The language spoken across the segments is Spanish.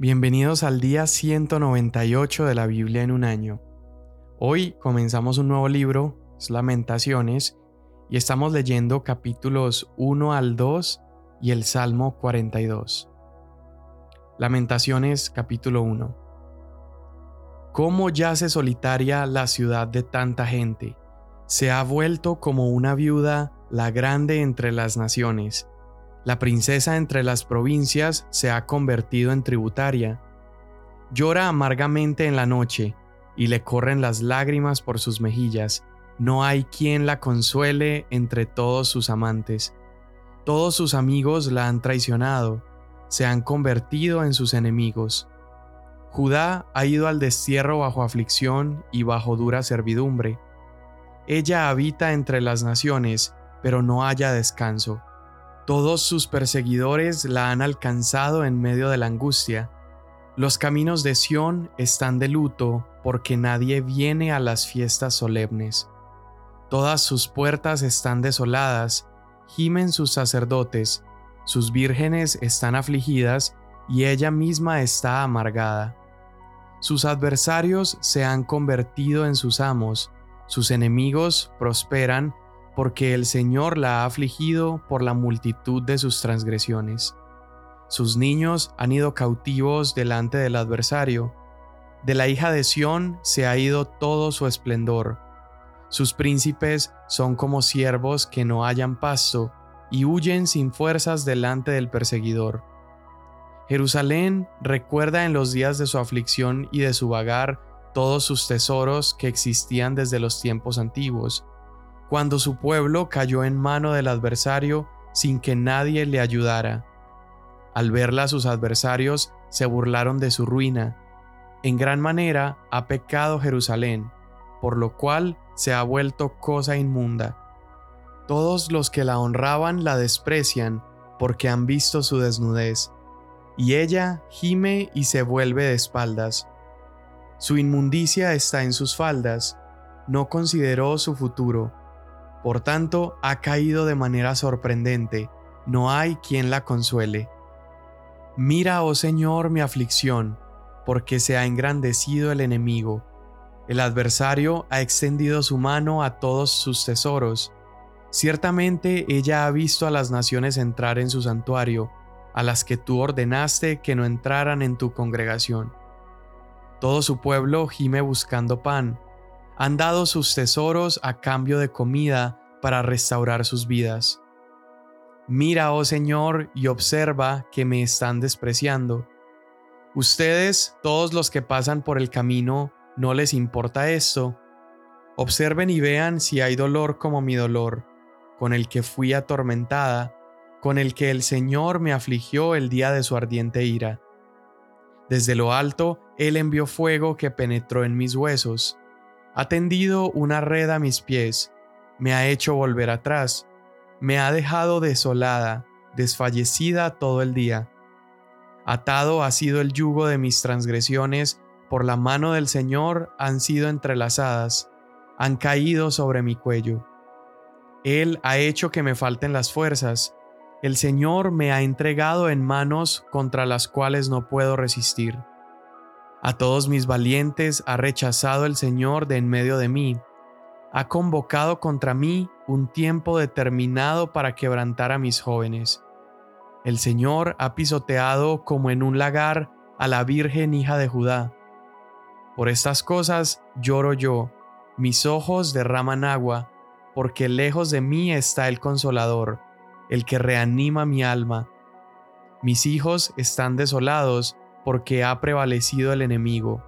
Bienvenidos al día 198 de la Biblia en un año. Hoy comenzamos un nuevo libro, Lamentaciones, y estamos leyendo capítulos 1 al 2 y el Salmo 42. Lamentaciones capítulo 1. ¿Cómo yace solitaria la ciudad de tanta gente? Se ha vuelto como una viuda la grande entre las naciones la princesa entre las provincias se ha convertido en tributaria. Llora amargamente en la noche, y le corren las lágrimas por sus mejillas. No hay quien la consuele entre todos sus amantes. Todos sus amigos la han traicionado, se han convertido en sus enemigos. Judá ha ido al destierro bajo aflicción y bajo dura servidumbre. Ella habita entre las naciones, pero no haya descanso. Todos sus perseguidores la han alcanzado en medio de la angustia. Los caminos de Sión están de luto porque nadie viene a las fiestas solemnes. Todas sus puertas están desoladas, gimen sus sacerdotes, sus vírgenes están afligidas y ella misma está amargada. Sus adversarios se han convertido en sus amos, sus enemigos prosperan porque el Señor la ha afligido por la multitud de sus transgresiones. Sus niños han ido cautivos delante del adversario. De la hija de Sión se ha ido todo su esplendor. Sus príncipes son como siervos que no hallan pasto y huyen sin fuerzas delante del perseguidor. Jerusalén recuerda en los días de su aflicción y de su vagar todos sus tesoros que existían desde los tiempos antiguos cuando su pueblo cayó en mano del adversario sin que nadie le ayudara. Al verla sus adversarios se burlaron de su ruina. En gran manera ha pecado Jerusalén, por lo cual se ha vuelto cosa inmunda. Todos los que la honraban la desprecian, porque han visto su desnudez, y ella gime y se vuelve de espaldas. Su inmundicia está en sus faldas, no consideró su futuro por tanto, ha caído de manera sorprendente, no hay quien la consuele. Mira, oh Señor, mi aflicción, porque se ha engrandecido el enemigo. El adversario ha extendido su mano a todos sus tesoros. Ciertamente ella ha visto a las naciones entrar en su santuario, a las que tú ordenaste que no entraran en tu congregación. Todo su pueblo gime buscando pan, han dado sus tesoros a cambio de comida para restaurar sus vidas. Mira, oh Señor, y observa que me están despreciando. Ustedes, todos los que pasan por el camino, no les importa esto. Observen y vean si hay dolor como mi dolor, con el que fui atormentada, con el que el Señor me afligió el día de su ardiente ira. Desde lo alto, Él envió fuego que penetró en mis huesos ha tendido una red a mis pies, me ha hecho volver atrás, me ha dejado desolada, desfallecida todo el día. Atado ha sido el yugo de mis transgresiones, por la mano del Señor han sido entrelazadas, han caído sobre mi cuello. Él ha hecho que me falten las fuerzas, el Señor me ha entregado en manos contra las cuales no puedo resistir. A todos mis valientes ha rechazado el Señor de en medio de mí. Ha convocado contra mí un tiempo determinado para quebrantar a mis jóvenes. El Señor ha pisoteado como en un lagar a la Virgen hija de Judá. Por estas cosas lloro yo, mis ojos derraman agua, porque lejos de mí está el consolador, el que reanima mi alma. Mis hijos están desolados, porque ha prevalecido el enemigo.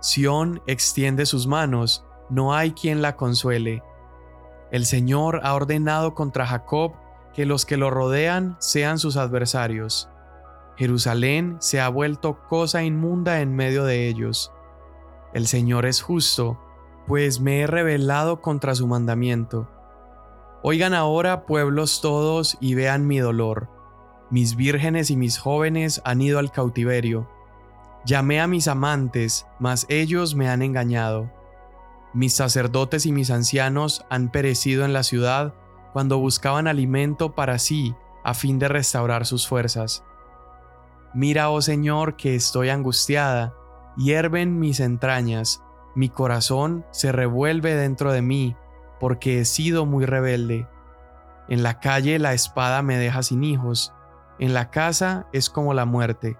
Sión extiende sus manos, no hay quien la consuele. El Señor ha ordenado contra Jacob que los que lo rodean sean sus adversarios. Jerusalén se ha vuelto cosa inmunda en medio de ellos. El Señor es justo, pues me he rebelado contra su mandamiento. Oigan ahora, pueblos todos, y vean mi dolor mis vírgenes y mis jóvenes han ido al cautiverio. Llamé a mis amantes, mas ellos me han engañado. Mis sacerdotes y mis ancianos han perecido en la ciudad cuando buscaban alimento para sí a fin de restaurar sus fuerzas. Mira, oh Señor, que estoy angustiada, hierven mis entrañas, mi corazón se revuelve dentro de mí, porque he sido muy rebelde. En la calle la espada me deja sin hijos, en la casa es como la muerte.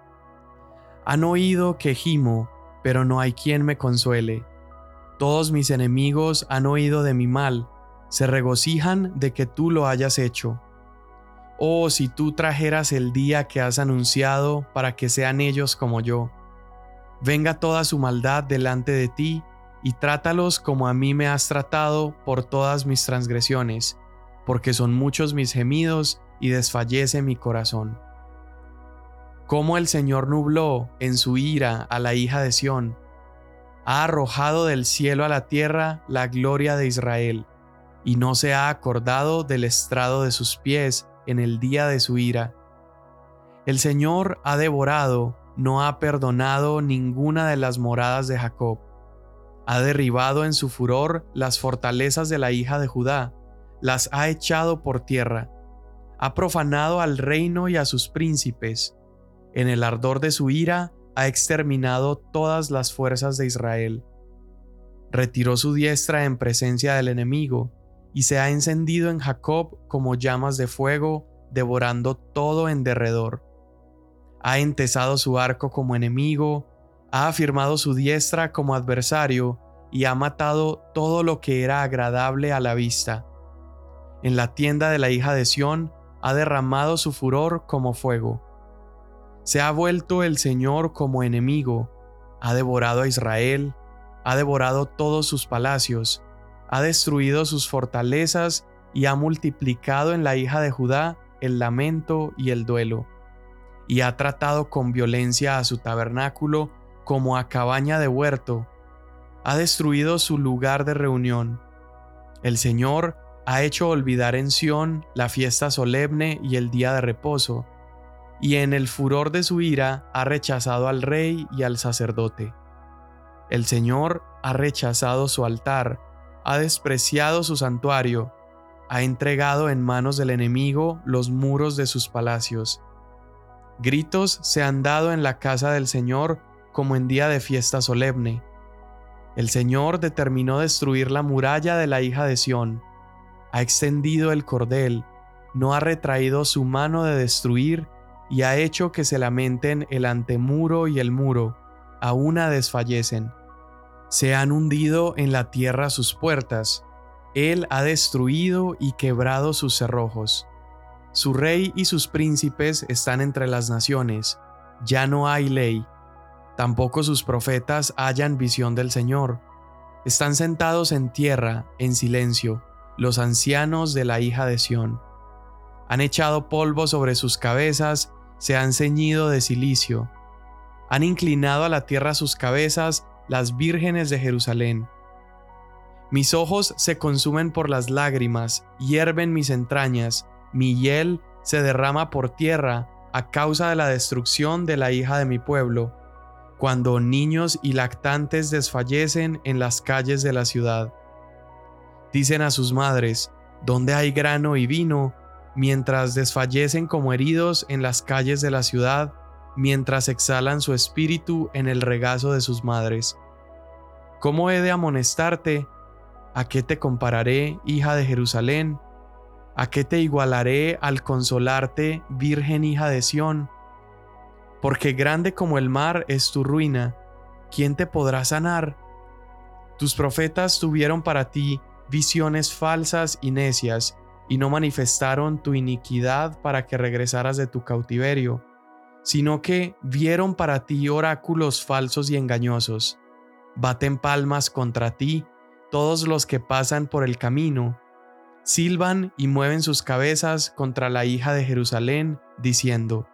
Han oído que gimo, pero no hay quien me consuele. Todos mis enemigos han oído de mi mal, se regocijan de que tú lo hayas hecho. Oh, si tú trajeras el día que has anunciado para que sean ellos como yo. Venga toda su maldad delante de ti y trátalos como a mí me has tratado por todas mis transgresiones, porque son muchos mis gemidos y desfallece mi corazón. Como el Señor nubló en su ira a la hija de Sión, ha arrojado del cielo a la tierra la gloria de Israel, y no se ha acordado del estrado de sus pies en el día de su ira. El Señor ha devorado, no ha perdonado ninguna de las moradas de Jacob. Ha derribado en su furor las fortalezas de la hija de Judá, las ha echado por tierra. Ha profanado al reino y a sus príncipes. En el ardor de su ira ha exterminado todas las fuerzas de Israel. Retiró su diestra en presencia del enemigo, y se ha encendido en Jacob como llamas de fuego, devorando todo en derredor. Ha entesado su arco como enemigo, ha afirmado su diestra como adversario, y ha matado todo lo que era agradable a la vista. En la tienda de la hija de Sión ha derramado su furor como fuego. Se ha vuelto el Señor como enemigo, ha devorado a Israel, ha devorado todos sus palacios, ha destruido sus fortalezas y ha multiplicado en la hija de Judá el lamento y el duelo, y ha tratado con violencia a su tabernáculo como a cabaña de huerto, ha destruido su lugar de reunión. El Señor ha hecho olvidar en Sión la fiesta solemne y el día de reposo, y en el furor de su ira ha rechazado al rey y al sacerdote. El Señor ha rechazado su altar, ha despreciado su santuario, ha entregado en manos del enemigo los muros de sus palacios. Gritos se han dado en la casa del Señor como en día de fiesta solemne. El Señor determinó destruir la muralla de la hija de Sión, ha extendido el cordel, no ha retraído su mano de destruir y ha hecho que se lamenten el antemuro y el muro, a una desfallecen se han hundido en la tierra sus puertas, Él ha destruido y quebrado sus cerrojos. Su rey y sus príncipes están entre las naciones, ya no hay ley, tampoco sus profetas hallan visión del Señor. Están sentados en tierra, en silencio, los ancianos de la hija de Sión. Han echado polvo sobre sus cabezas, se han ceñido de silicio. Han inclinado a la tierra sus cabezas las vírgenes de Jerusalén. Mis ojos se consumen por las lágrimas, hierven mis entrañas, mi hiel se derrama por tierra a causa de la destrucción de la hija de mi pueblo, cuando niños y lactantes desfallecen en las calles de la ciudad. Dicen a sus madres, ¿dónde hay grano y vino? mientras desfallecen como heridos en las calles de la ciudad, mientras exhalan su espíritu en el regazo de sus madres. ¿Cómo he de amonestarte? ¿A qué te compararé, hija de Jerusalén? ¿A qué te igualaré al consolarte, virgen hija de Sión? Porque grande como el mar es tu ruina, ¿quién te podrá sanar? Tus profetas tuvieron para ti visiones falsas y necias, y no manifestaron tu iniquidad para que regresaras de tu cautiverio sino que vieron para ti oráculos falsos y engañosos. Baten palmas contra ti todos los que pasan por el camino, silban y mueven sus cabezas contra la hija de Jerusalén, diciendo,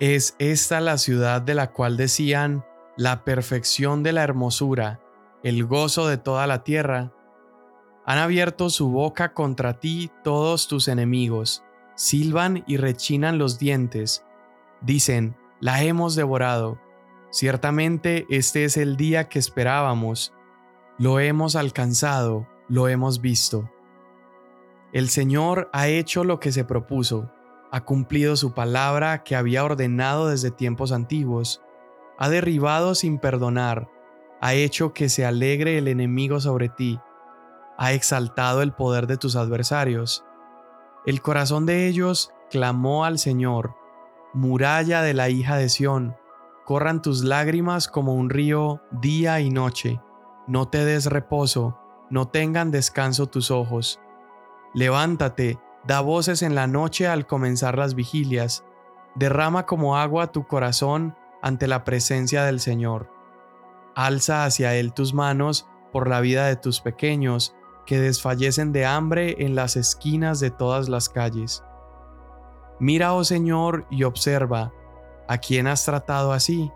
¿Es esta la ciudad de la cual decían, la perfección de la hermosura, el gozo de toda la tierra? Han abierto su boca contra ti todos tus enemigos, silban y rechinan los dientes, Dicen, la hemos devorado. Ciertamente este es el día que esperábamos. Lo hemos alcanzado, lo hemos visto. El Señor ha hecho lo que se propuso, ha cumplido su palabra que había ordenado desde tiempos antiguos, ha derribado sin perdonar, ha hecho que se alegre el enemigo sobre ti, ha exaltado el poder de tus adversarios. El corazón de ellos clamó al Señor, muralla de la hija de Sión, corran tus lágrimas como un río día y noche, no te des reposo, no tengan descanso tus ojos. Levántate, da voces en la noche al comenzar las vigilias, derrama como agua tu corazón ante la presencia del Señor. Alza hacia Él tus manos por la vida de tus pequeños, que desfallecen de hambre en las esquinas de todas las calles. Mira, oh Señor, y observa, ¿a quién has tratado así?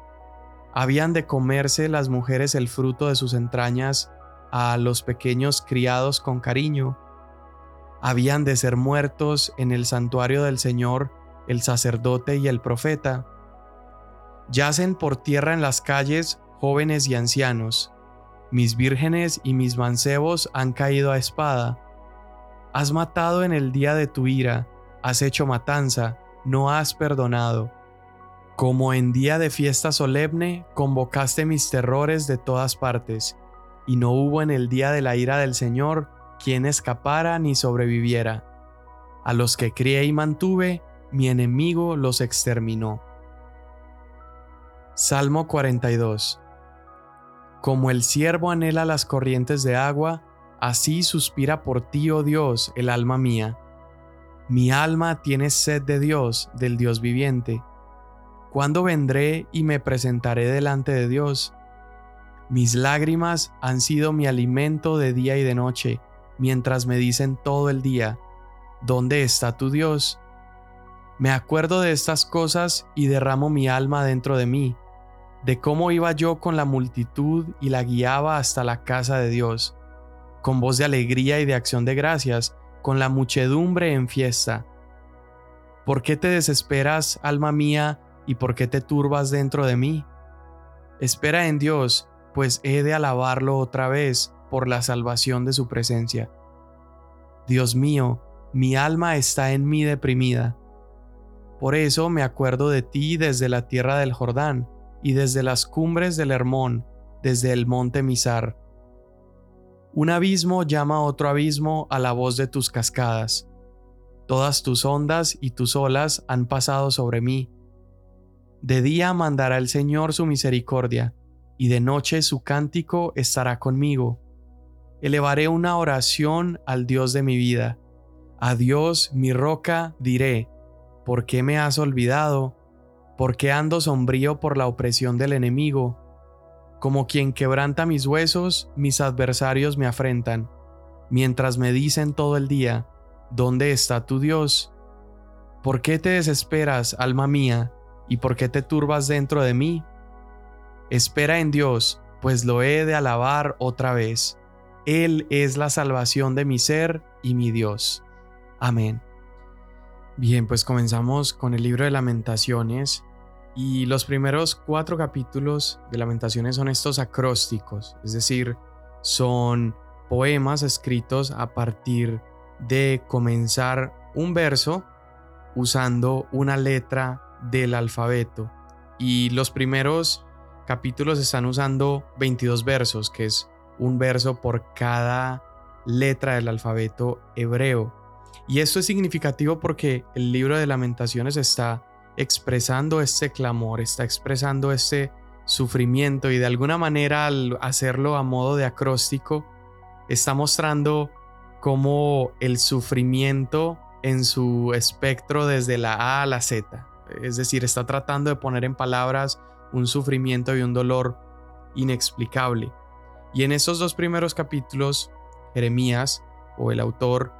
¿Habían de comerse las mujeres el fruto de sus entrañas a los pequeños criados con cariño? ¿Habían de ser muertos en el santuario del Señor el sacerdote y el profeta? Yacen por tierra en las calles jóvenes y ancianos. Mis vírgenes y mis mancebos han caído a espada. Has matado en el día de tu ira, has hecho matanza, no has perdonado. Como en día de fiesta solemne, convocaste mis terrores de todas partes, y no hubo en el día de la ira del Señor quien escapara ni sobreviviera. A los que crié y mantuve, mi enemigo los exterminó. Salmo 42 Como el siervo anhela las corrientes de agua, así suspira por ti, oh Dios, el alma mía. Mi alma tiene sed de Dios, del Dios viviente. ¿Cuándo vendré y me presentaré delante de Dios? Mis lágrimas han sido mi alimento de día y de noche, mientras me dicen todo el día, ¿dónde está tu Dios? Me acuerdo de estas cosas y derramo mi alma dentro de mí de cómo iba yo con la multitud y la guiaba hasta la casa de Dios, con voz de alegría y de acción de gracias, con la muchedumbre en fiesta. ¿Por qué te desesperas, alma mía, y por qué te turbas dentro de mí? Espera en Dios, pues he de alabarlo otra vez por la salvación de su presencia. Dios mío, mi alma está en mí deprimida. Por eso me acuerdo de ti desde la tierra del Jordán, y desde las cumbres del Hermón, desde el monte Misar. Un abismo llama a otro abismo a la voz de tus cascadas. Todas tus ondas y tus olas han pasado sobre mí. De día mandará el Señor su misericordia, y de noche su cántico estará conmigo. Elevaré una oración al Dios de mi vida. A Dios, mi roca, diré, ¿por qué me has olvidado? Porque ando sombrío por la opresión del enemigo. Como quien quebranta mis huesos, mis adversarios me afrentan, mientras me dicen todo el día, ¿dónde está tu Dios? ¿Por qué te desesperas, alma mía, y por qué te turbas dentro de mí? Espera en Dios, pues lo he de alabar otra vez. Él es la salvación de mi ser y mi Dios. Amén. Bien, pues comenzamos con el libro de lamentaciones y los primeros cuatro capítulos de Lamentaciones son estos acrósticos, es decir, son poemas escritos a partir de comenzar un verso usando una letra del alfabeto. Y los primeros capítulos están usando 22 versos, que es un verso por cada letra del alfabeto hebreo. Y esto es significativo porque el libro de lamentaciones está expresando este clamor, está expresando este sufrimiento y de alguna manera al hacerlo a modo de acróstico, está mostrando cómo el sufrimiento en su espectro desde la A a la Z, es decir, está tratando de poner en palabras un sufrimiento y un dolor inexplicable. Y en estos dos primeros capítulos, Jeremías o el autor,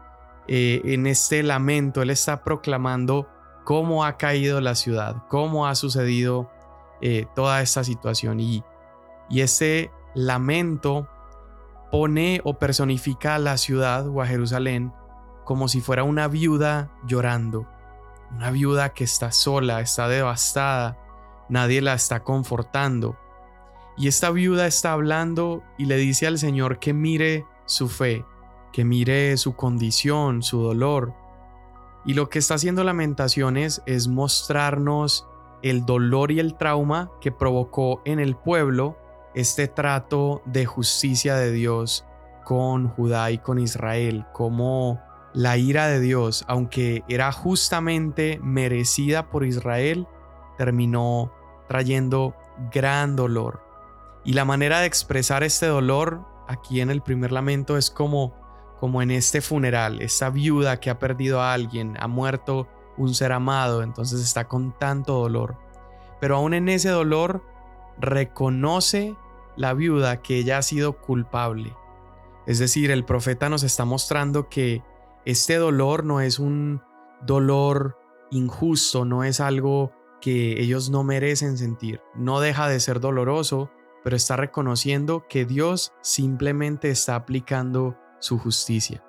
eh, en este lamento, él está proclamando cómo ha caído la ciudad, cómo ha sucedido eh, toda esta situación. Y, y ese lamento pone o personifica a la ciudad o a Jerusalén como si fuera una viuda llorando, una viuda que está sola, está devastada, nadie la está confortando. Y esta viuda está hablando y le dice al Señor que mire su fe, que mire su condición, su dolor, Y lo que está haciendo Lamentaciones es mostrarnos el dolor y el trauma que provocó en el pueblo este trato de justicia de Dios con Judá y con Israel, como la ira de Dios, aunque era justamente merecida por Israel, terminó trayendo gran dolor. Y la manera de expresar este dolor aquí en el primer lamento es como como en este funeral, esta viuda que ha perdido a alguien, ha muerto un ser amado, entonces está con tanto dolor. Pero aún en ese dolor reconoce la viuda que ella ha sido culpable. Es decir, el profeta nos está mostrando que este dolor no es un dolor injusto, no es algo que ellos no merecen sentir. No deja de ser doloroso, pero está reconociendo que Dios simplemente está aplicando su justicia.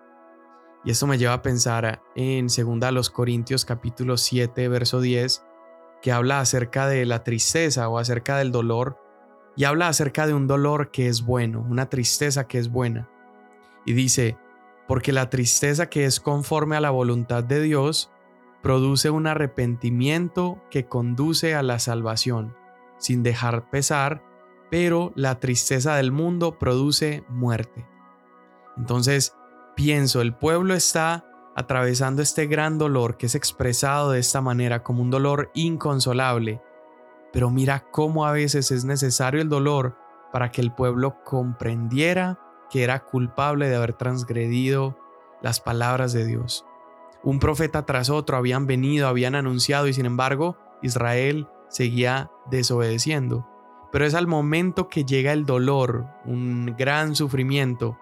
Y esto me lleva a pensar en 2 Corintios capítulo 7 verso 10 que habla acerca de la tristeza o acerca del dolor y habla acerca de un dolor que es bueno, una tristeza que es buena. Y dice, porque la tristeza que es conforme a la voluntad de Dios produce un arrepentimiento que conduce a la salvación, sin dejar pesar, pero la tristeza del mundo produce muerte. Entonces, pienso, el pueblo está atravesando este gran dolor que es expresado de esta manera como un dolor inconsolable. Pero mira cómo a veces es necesario el dolor para que el pueblo comprendiera que era culpable de haber transgredido las palabras de Dios. Un profeta tras otro habían venido, habían anunciado y sin embargo Israel seguía desobedeciendo. Pero es al momento que llega el dolor, un gran sufrimiento,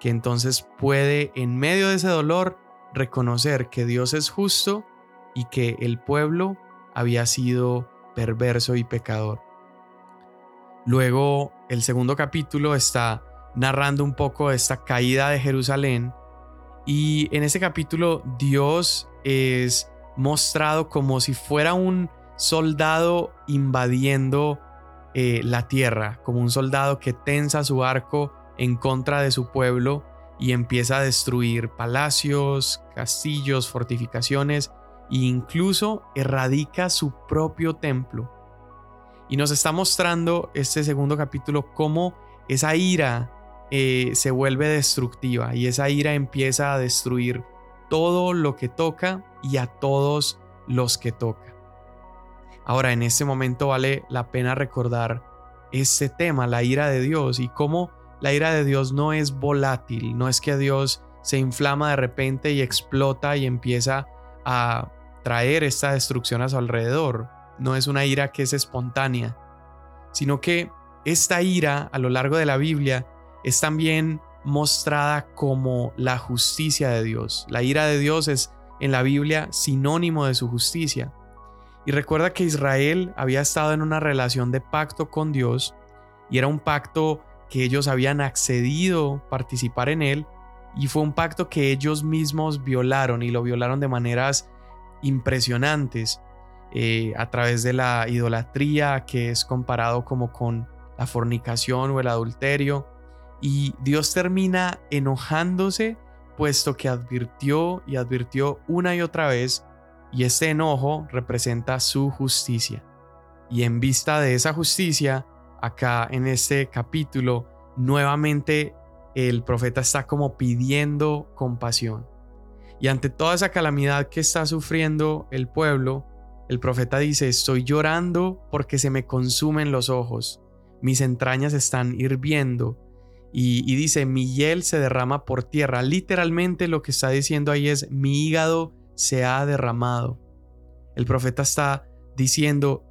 que entonces puede en medio de ese dolor reconocer que Dios es justo y que el pueblo había sido perverso y pecador. Luego el segundo capítulo está narrando un poco esta caída de Jerusalén y en ese capítulo Dios es mostrado como si fuera un soldado invadiendo eh, la tierra, como un soldado que tensa su arco en contra de su pueblo y empieza a destruir palacios, castillos, fortificaciones e incluso erradica su propio templo. Y nos está mostrando este segundo capítulo cómo esa ira eh, se vuelve destructiva y esa ira empieza a destruir todo lo que toca y a todos los que toca. Ahora, en este momento vale la pena recordar este tema, la ira de Dios y cómo la ira de Dios no es volátil, no es que Dios se inflama de repente y explota y empieza a traer esta destrucción a su alrededor. No es una ira que es espontánea, sino que esta ira a lo largo de la Biblia es también mostrada como la justicia de Dios. La ira de Dios es en la Biblia sinónimo de su justicia. Y recuerda que Israel había estado en una relación de pacto con Dios y era un pacto que ellos habían accedido a participar en él y fue un pacto que ellos mismos violaron y lo violaron de maneras impresionantes eh, a través de la idolatría que es comparado como con la fornicación o el adulterio. Y Dios termina enojándose puesto que advirtió y advirtió una y otra vez y este enojo representa su justicia. Y en vista de esa justicia acá en este capítulo, nuevamente el profeta está como pidiendo compasión. Y ante toda esa calamidad que está sufriendo el pueblo, el profeta dice, estoy llorando porque se me consumen los ojos, mis entrañas están hirviendo. Y, y dice, mi hiel se derrama por tierra. Literalmente lo que está diciendo ahí es, mi hígado se ha derramado. El profeta está diciendo,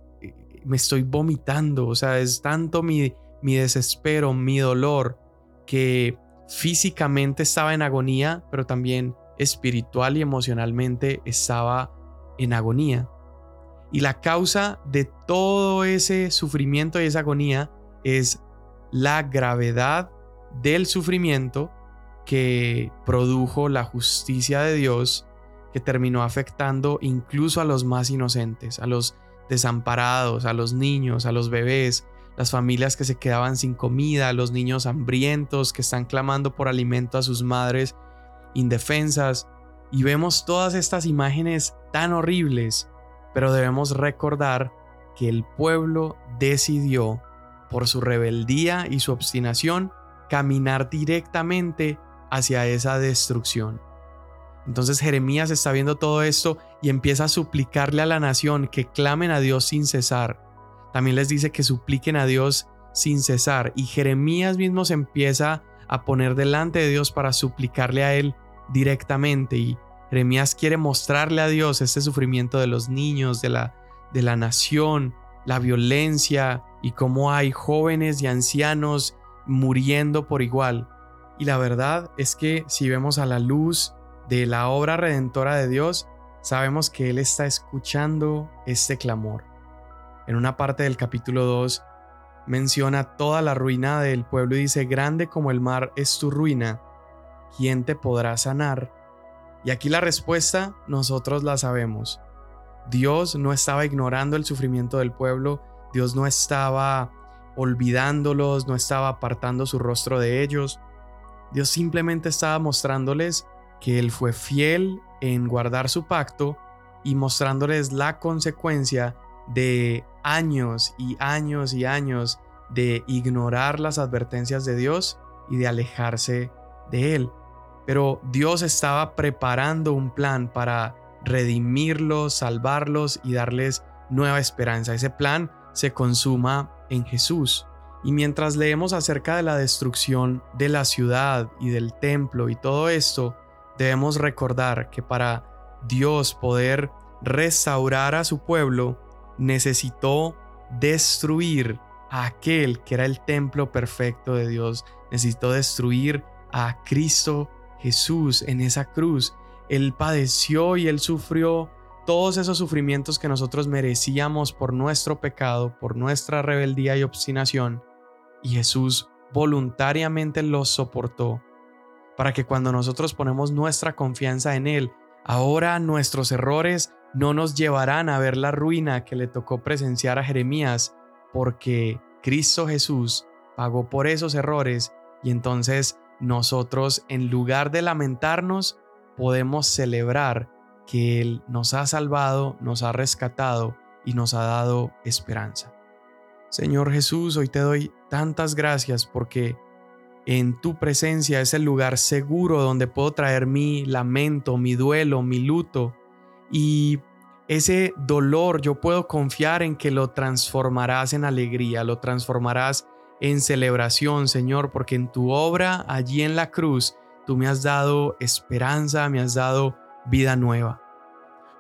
me estoy vomitando, o sea, es tanto mi, mi desespero, mi dolor, que físicamente estaba en agonía, pero también espiritual y emocionalmente estaba en agonía. Y la causa de todo ese sufrimiento y esa agonía es la gravedad del sufrimiento que produjo la justicia de Dios que terminó afectando incluso a los más inocentes, a los desamparados, a los niños, a los bebés, las familias que se quedaban sin comida, los niños hambrientos que están clamando por alimento a sus madres indefensas. y vemos todas estas imágenes tan horribles, pero debemos recordar que el pueblo decidió, por su rebeldía y su obstinación, caminar directamente hacia esa destrucción. Entonces Jeremías está viendo todo esto y empieza a suplicarle a la nación que clamen a Dios sin cesar. También les dice que supliquen a Dios sin cesar y Jeremías mismo se empieza a poner delante de Dios para suplicarle a Él directamente y Jeremías quiere mostrarle a Dios este sufrimiento de los niños, de la, de la nación, la violencia y cómo hay jóvenes y ancianos muriendo por igual. Y la verdad es que si vemos a la luz de la obra redentora de Dios, sabemos que Él está escuchando este clamor. En una parte del capítulo 2 menciona toda la ruina del pueblo y dice, grande como el mar es tu ruina, ¿quién te podrá sanar? Y aquí la respuesta nosotros la sabemos. Dios no estaba ignorando el sufrimiento del pueblo, Dios no estaba olvidándolos, no estaba apartando su rostro de ellos. Dios simplemente estaba mostrándoles que Él fue fiel en guardar su pacto y mostrándoles la consecuencia de años y años y años de ignorar las advertencias de Dios y de alejarse de Él. Pero Dios estaba preparando un plan para redimirlos, salvarlos y darles nueva esperanza. Ese plan se consuma en Jesús. Y mientras leemos acerca de la destrucción de la ciudad y del templo y todo esto, debemos recordar que para Dios poder restaurar a su pueblo, necesitó destruir a aquel que era el templo perfecto de Dios, necesitó destruir a Cristo Jesús en esa cruz. Él padeció y él sufrió todos esos sufrimientos que nosotros merecíamos por nuestro pecado, por nuestra rebeldía y obstinación, y Jesús voluntariamente los soportó para que cuando nosotros ponemos nuestra confianza en Él, ahora nuestros errores no nos llevarán a ver la ruina que le tocó presenciar a Jeremías, porque Cristo Jesús pagó por esos errores y entonces nosotros en lugar de lamentarnos podemos celebrar que Él nos ha salvado, nos ha rescatado y nos ha dado esperanza. Señor Jesús, hoy te doy tantas gracias porque en tu presencia es el lugar seguro donde puedo traer mi lamento, mi duelo, mi luto. Y ese dolor yo puedo confiar en que lo transformarás en alegría, lo transformarás en celebración, Señor, porque en tu obra allí en la cruz tú me has dado esperanza, me has dado vida nueva.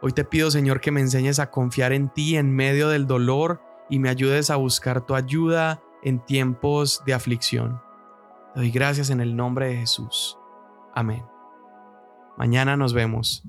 Hoy te pido, Señor, que me enseñes a confiar en ti en medio del dolor y me ayudes a buscar tu ayuda en tiempos de aflicción doy gracias en el nombre de Jesús. Amén. Mañana nos vemos.